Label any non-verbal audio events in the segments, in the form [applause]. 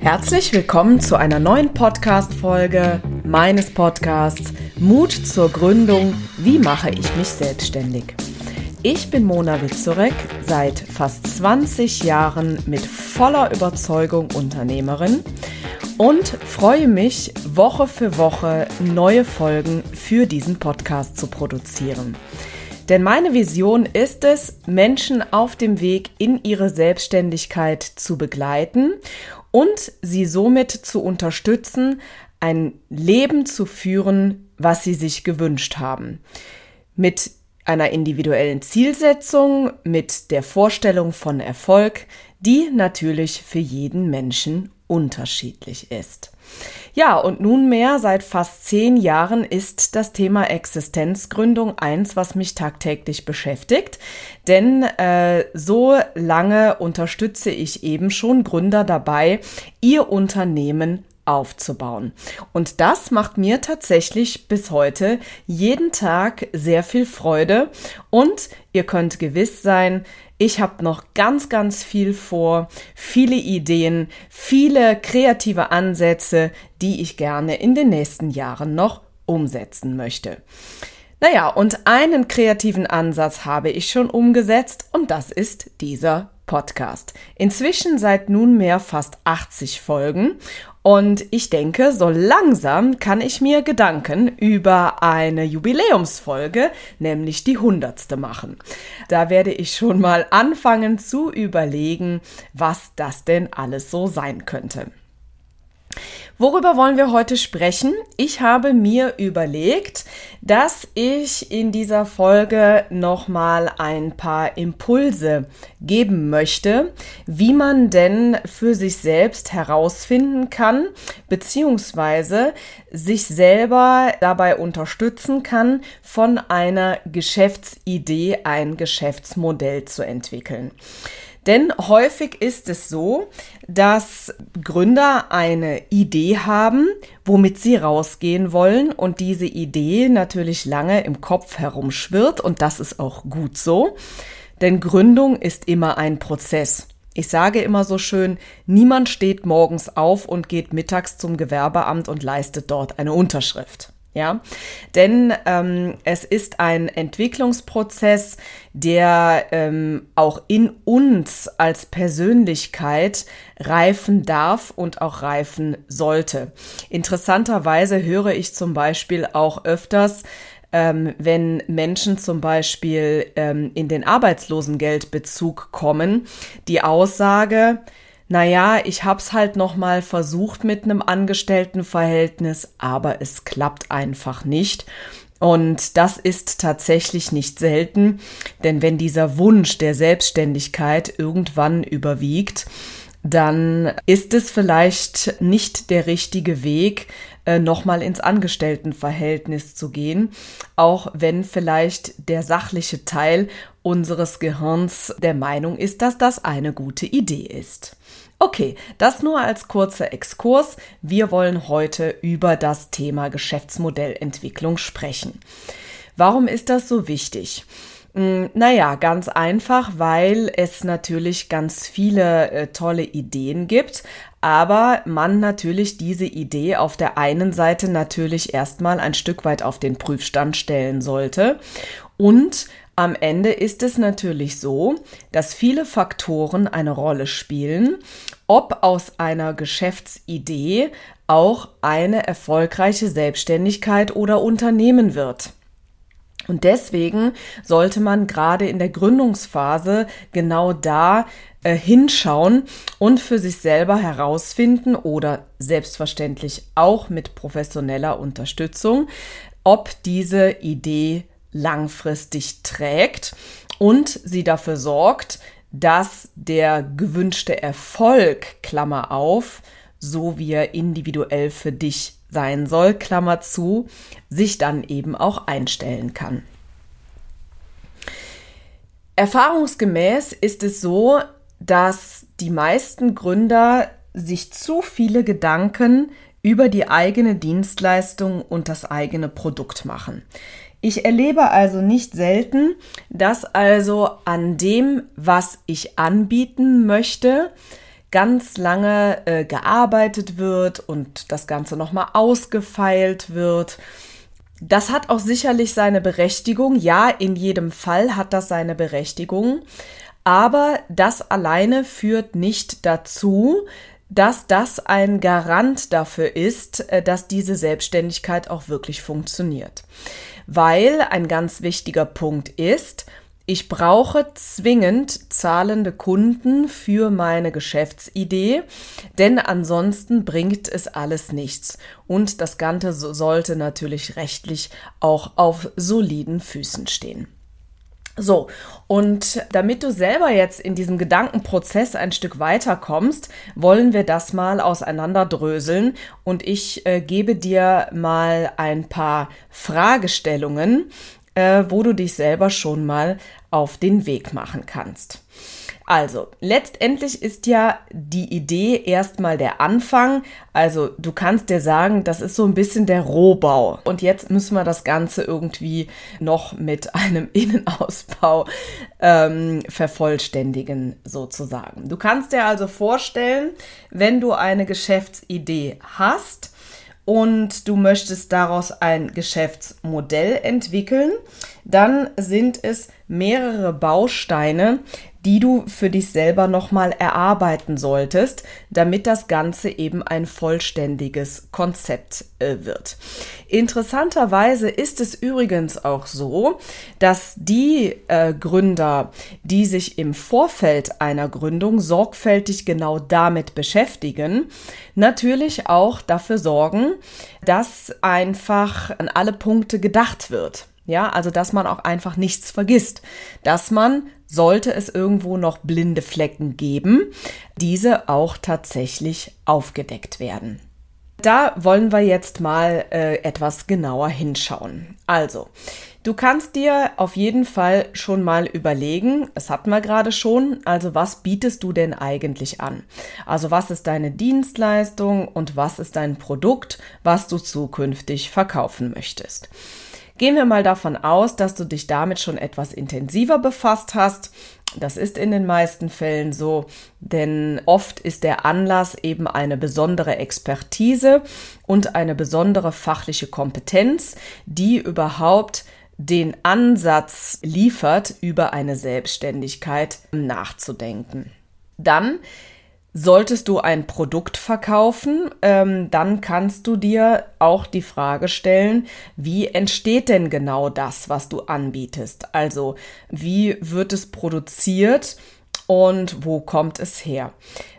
Herzlich willkommen zu einer neuen Podcast-Folge meines Podcasts Mut zur Gründung. Wie mache ich mich selbstständig? Ich bin Mona Witzorek, seit fast 20 Jahren mit voller Überzeugung Unternehmerin und freue mich, Woche für Woche neue Folgen für diesen Podcast zu produzieren. Denn meine Vision ist es, Menschen auf dem Weg in ihre Selbstständigkeit zu begleiten und sie somit zu unterstützen, ein Leben zu führen, was sie sich gewünscht haben. Mit einer individuellen Zielsetzung, mit der Vorstellung von Erfolg, die natürlich für jeden Menschen unterschiedlich ist. Ja, und nunmehr seit fast zehn Jahren ist das Thema Existenzgründung eins, was mich tagtäglich beschäftigt. Denn äh, so lange unterstütze ich eben schon Gründer dabei, ihr Unternehmen aufzubauen. Und das macht mir tatsächlich bis heute jeden Tag sehr viel Freude. Und ihr könnt gewiss sein, ich habe noch ganz, ganz viel vor, viele Ideen, viele kreative Ansätze, die ich gerne in den nächsten Jahren noch umsetzen möchte. Naja, und einen kreativen Ansatz habe ich schon umgesetzt und das ist dieser Podcast. Inzwischen seit nunmehr fast 80 Folgen und ich denke, so langsam kann ich mir Gedanken über eine Jubiläumsfolge, nämlich die hundertste machen. Da werde ich schon mal anfangen zu überlegen, was das denn alles so sein könnte. Worüber wollen wir heute sprechen? Ich habe mir überlegt, dass ich in dieser Folge nochmal ein paar Impulse geben möchte, wie man denn für sich selbst herausfinden kann, beziehungsweise sich selber dabei unterstützen kann, von einer Geschäftsidee ein Geschäftsmodell zu entwickeln. Denn häufig ist es so, dass Gründer eine Idee haben, womit sie rausgehen wollen und diese Idee natürlich lange im Kopf herumschwirrt und das ist auch gut so, denn Gründung ist immer ein Prozess. Ich sage immer so schön, niemand steht morgens auf und geht mittags zum Gewerbeamt und leistet dort eine Unterschrift. Ja, denn ähm, es ist ein Entwicklungsprozess, der ähm, auch in uns als Persönlichkeit reifen darf und auch reifen sollte. Interessanterweise höre ich zum Beispiel auch öfters, ähm, wenn Menschen zum Beispiel ähm, in den Arbeitslosengeldbezug kommen, die Aussage, naja, ich hab's halt nochmal versucht mit einem Angestelltenverhältnis, aber es klappt einfach nicht. Und das ist tatsächlich nicht selten, denn wenn dieser Wunsch der Selbstständigkeit irgendwann überwiegt, dann ist es vielleicht nicht der richtige Weg, äh, nochmal ins Angestelltenverhältnis zu gehen, auch wenn vielleicht der sachliche Teil unseres Gehirns der Meinung ist, dass das eine gute Idee ist. Okay, das nur als kurzer Exkurs. Wir wollen heute über das Thema Geschäftsmodellentwicklung sprechen. Warum ist das so wichtig? Hm, naja, ganz einfach, weil es natürlich ganz viele äh, tolle Ideen gibt, aber man natürlich diese Idee auf der einen Seite natürlich erstmal ein Stück weit auf den Prüfstand stellen sollte und am Ende ist es natürlich so, dass viele Faktoren eine Rolle spielen, ob aus einer Geschäftsidee auch eine erfolgreiche Selbstständigkeit oder Unternehmen wird. Und deswegen sollte man gerade in der Gründungsphase genau da äh, hinschauen und für sich selber herausfinden oder selbstverständlich auch mit professioneller Unterstützung, ob diese Idee langfristig trägt und sie dafür sorgt, dass der gewünschte Erfolg, Klammer auf, so wie er individuell für dich sein soll, Klammer zu, sich dann eben auch einstellen kann. Erfahrungsgemäß ist es so, dass die meisten Gründer sich zu viele Gedanken über die eigene Dienstleistung und das eigene Produkt machen. Ich erlebe also nicht selten, dass also an dem, was ich anbieten möchte, ganz lange äh, gearbeitet wird und das Ganze nochmal ausgefeilt wird. Das hat auch sicherlich seine Berechtigung. Ja, in jedem Fall hat das seine Berechtigung. Aber das alleine führt nicht dazu, dass das ein Garant dafür ist, äh, dass diese Selbstständigkeit auch wirklich funktioniert. Weil ein ganz wichtiger Punkt ist, ich brauche zwingend zahlende Kunden für meine Geschäftsidee, denn ansonsten bringt es alles nichts. Und das Ganze sollte natürlich rechtlich auch auf soliden Füßen stehen. So, und damit du selber jetzt in diesem Gedankenprozess ein Stück weiterkommst, wollen wir das mal auseinanderdröseln und ich äh, gebe dir mal ein paar Fragestellungen, äh, wo du dich selber schon mal auf den Weg machen kannst. Also, letztendlich ist ja die Idee erstmal der Anfang. Also, du kannst dir sagen, das ist so ein bisschen der Rohbau. Und jetzt müssen wir das Ganze irgendwie noch mit [laughs] einem Innenausbau ähm, vervollständigen, sozusagen. Du kannst dir also vorstellen, wenn du eine Geschäftsidee hast, und du möchtest daraus ein Geschäftsmodell entwickeln, dann sind es mehrere Bausteine, die du für dich selber nochmal erarbeiten solltest, damit das Ganze eben ein vollständiges Konzept äh, wird. Interessanterweise ist es übrigens auch so, dass die äh, Gründer, die sich im Vorfeld einer Gründung sorgfältig genau damit beschäftigen, natürlich auch dafür sorgen, dass einfach an alle Punkte gedacht wird. Ja, also dass man auch einfach nichts vergisst, dass man sollte es irgendwo noch blinde Flecken geben, diese auch tatsächlich aufgedeckt werden. Da wollen wir jetzt mal äh, etwas genauer hinschauen. Also, du kannst dir auf jeden Fall schon mal überlegen, das hatten wir gerade schon, also was bietest du denn eigentlich an? Also was ist deine Dienstleistung und was ist dein Produkt, was du zukünftig verkaufen möchtest? Gehen wir mal davon aus, dass du dich damit schon etwas intensiver befasst hast. Das ist in den meisten Fällen so, denn oft ist der Anlass eben eine besondere Expertise und eine besondere fachliche Kompetenz, die überhaupt den Ansatz liefert, über eine Selbstständigkeit nachzudenken. Dann Solltest du ein Produkt verkaufen, ähm, dann kannst du dir auch die Frage stellen, wie entsteht denn genau das, was du anbietest? Also wie wird es produziert und wo kommt es her?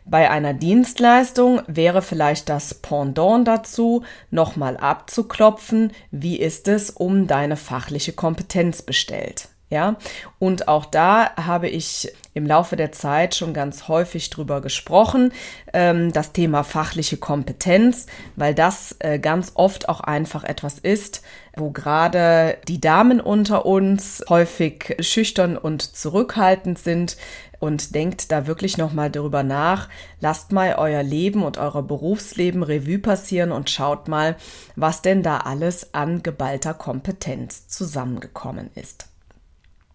Bei einer Dienstleistung wäre vielleicht das Pendant dazu, nochmal abzuklopfen, wie ist es um deine fachliche Kompetenz bestellt. Ja, und auch da habe ich im Laufe der Zeit schon ganz häufig drüber gesprochen, ähm, das Thema fachliche Kompetenz, weil das äh, ganz oft auch einfach etwas ist, wo gerade die Damen unter uns häufig schüchtern und zurückhaltend sind und denkt da wirklich nochmal drüber nach. Lasst mal euer Leben und euer Berufsleben Revue passieren und schaut mal, was denn da alles an geballter Kompetenz zusammengekommen ist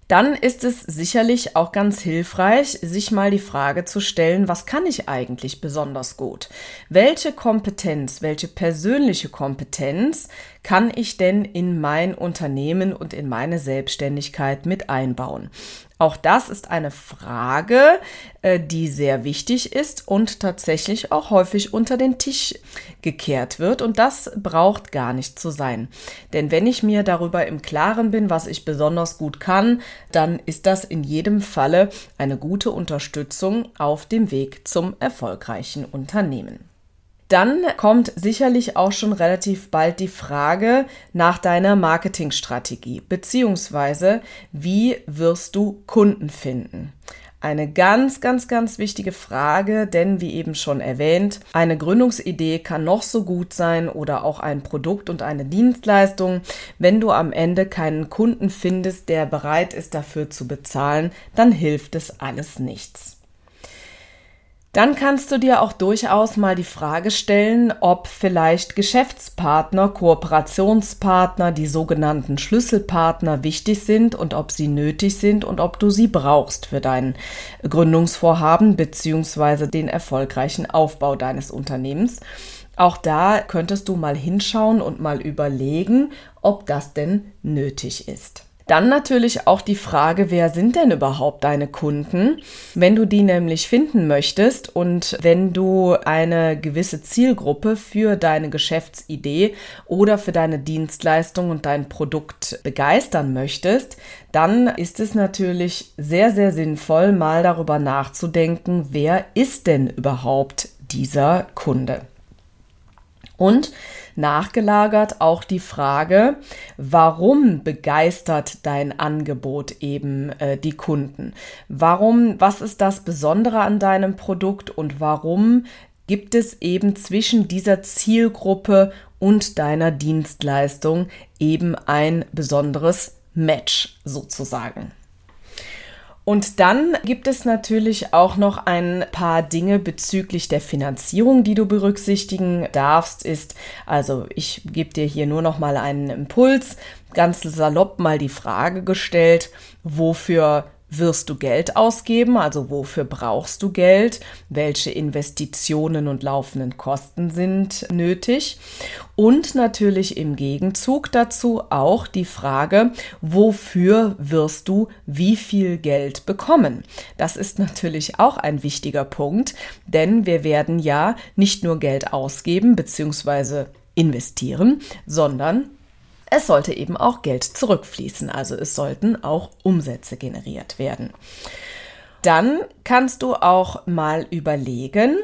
dann ist es sicherlich auch ganz hilfreich, sich mal die Frage zu stellen, was kann ich eigentlich besonders gut? Welche Kompetenz, welche persönliche Kompetenz kann ich denn in mein Unternehmen und in meine Selbstständigkeit mit einbauen? Auch das ist eine Frage, äh, die sehr wichtig ist und tatsächlich auch häufig unter den Tisch gekehrt wird. Und das braucht gar nicht zu sein. Denn wenn ich mir darüber im Klaren bin, was ich besonders gut kann, dann ist das in jedem Falle eine gute Unterstützung auf dem Weg zum erfolgreichen Unternehmen. Dann kommt sicherlich auch schon relativ bald die Frage nach deiner Marketingstrategie, beziehungsweise wie wirst du Kunden finden? Eine ganz, ganz, ganz wichtige Frage, denn wie eben schon erwähnt, eine Gründungsidee kann noch so gut sein oder auch ein Produkt und eine Dienstleistung. Wenn du am Ende keinen Kunden findest, der bereit ist dafür zu bezahlen, dann hilft es alles nichts. Dann kannst du dir auch durchaus mal die Frage stellen, ob vielleicht Geschäftspartner, Kooperationspartner, die sogenannten Schlüsselpartner wichtig sind und ob sie nötig sind und ob du sie brauchst für dein Gründungsvorhaben bzw. den erfolgreichen Aufbau deines Unternehmens. Auch da könntest du mal hinschauen und mal überlegen, ob das denn nötig ist. Dann natürlich auch die Frage, wer sind denn überhaupt deine Kunden? Wenn du die nämlich finden möchtest und wenn du eine gewisse Zielgruppe für deine Geschäftsidee oder für deine Dienstleistung und dein Produkt begeistern möchtest, dann ist es natürlich sehr, sehr sinnvoll, mal darüber nachzudenken, wer ist denn überhaupt dieser Kunde? Und nachgelagert auch die Frage, warum begeistert dein Angebot eben äh, die Kunden? Warum, was ist das Besondere an deinem Produkt und warum gibt es eben zwischen dieser Zielgruppe und deiner Dienstleistung eben ein besonderes Match sozusagen? Und dann gibt es natürlich auch noch ein paar Dinge bezüglich der Finanzierung, die du berücksichtigen darfst. Ist also, ich gebe dir hier nur noch mal einen Impuls, ganz salopp mal die Frage gestellt, wofür wirst du Geld ausgeben? Also wofür brauchst du Geld? Welche Investitionen und laufenden Kosten sind nötig? Und natürlich im Gegenzug dazu auch die Frage, wofür wirst du wie viel Geld bekommen? Das ist natürlich auch ein wichtiger Punkt, denn wir werden ja nicht nur Geld ausgeben bzw. investieren, sondern es sollte eben auch Geld zurückfließen, also es sollten auch Umsätze generiert werden. Dann kannst du auch mal überlegen,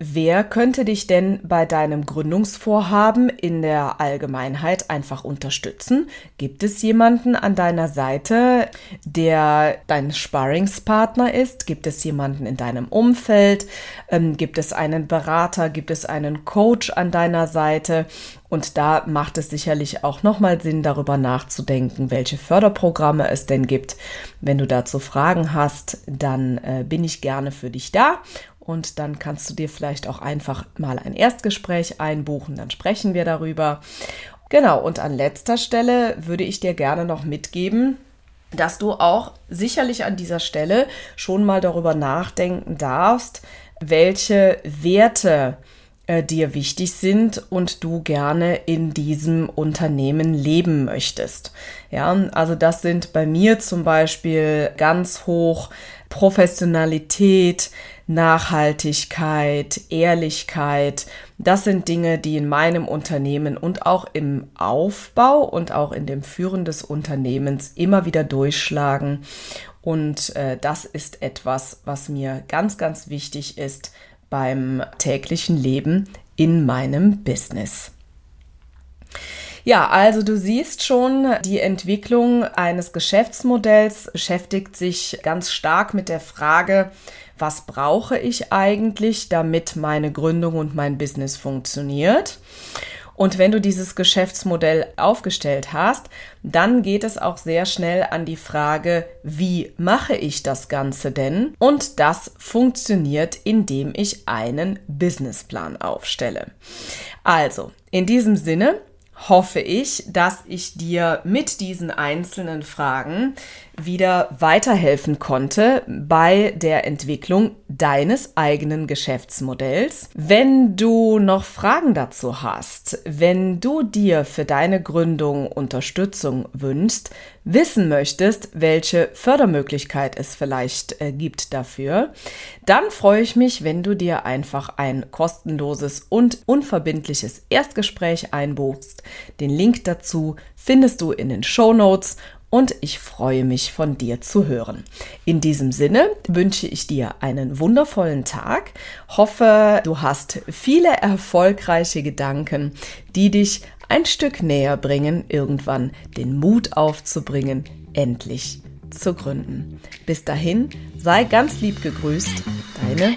Wer könnte dich denn bei deinem Gründungsvorhaben in der Allgemeinheit einfach unterstützen? Gibt es jemanden an deiner Seite, der dein Sparringspartner ist? Gibt es jemanden in deinem Umfeld? Ähm, gibt es einen Berater? Gibt es einen Coach an deiner Seite? Und da macht es sicherlich auch nochmal Sinn, darüber nachzudenken, welche Förderprogramme es denn gibt. Wenn du dazu Fragen hast, dann äh, bin ich gerne für dich da und dann kannst du dir vielleicht auch einfach mal ein Erstgespräch einbuchen, dann sprechen wir darüber. Genau, und an letzter Stelle würde ich dir gerne noch mitgeben, dass du auch sicherlich an dieser Stelle schon mal darüber nachdenken darfst, welche Werte äh, dir wichtig sind und du gerne in diesem Unternehmen leben möchtest. Ja, also das sind bei mir zum Beispiel ganz hoch Professionalität, Nachhaltigkeit, Ehrlichkeit. Das sind Dinge, die in meinem Unternehmen und auch im Aufbau und auch in dem Führen des Unternehmens immer wieder durchschlagen. Und äh, das ist etwas, was mir ganz, ganz wichtig ist beim täglichen Leben in meinem Business. Ja, also du siehst schon, die Entwicklung eines Geschäftsmodells beschäftigt sich ganz stark mit der Frage, was brauche ich eigentlich, damit meine Gründung und mein Business funktioniert. Und wenn du dieses Geschäftsmodell aufgestellt hast, dann geht es auch sehr schnell an die Frage, wie mache ich das Ganze denn? Und das funktioniert, indem ich einen Businessplan aufstelle. Also, in diesem Sinne hoffe ich, dass ich dir mit diesen einzelnen Fragen wieder weiterhelfen konnte bei der Entwicklung deines eigenen Geschäftsmodells. Wenn du noch Fragen dazu hast, wenn du dir für deine Gründung Unterstützung wünschst, wissen möchtest, welche Fördermöglichkeit es vielleicht äh, gibt dafür, dann freue ich mich, wenn du dir einfach ein kostenloses und unverbindliches Erstgespräch einbuchst. Den Link dazu findest du in den Show Notes und ich freue mich von dir zu hören. In diesem Sinne wünsche ich dir einen wundervollen Tag, hoffe, du hast viele erfolgreiche Gedanken, die dich ein Stück näher bringen, irgendwann den Mut aufzubringen, endlich zu gründen. Bis dahin, sei ganz lieb gegrüßt, deine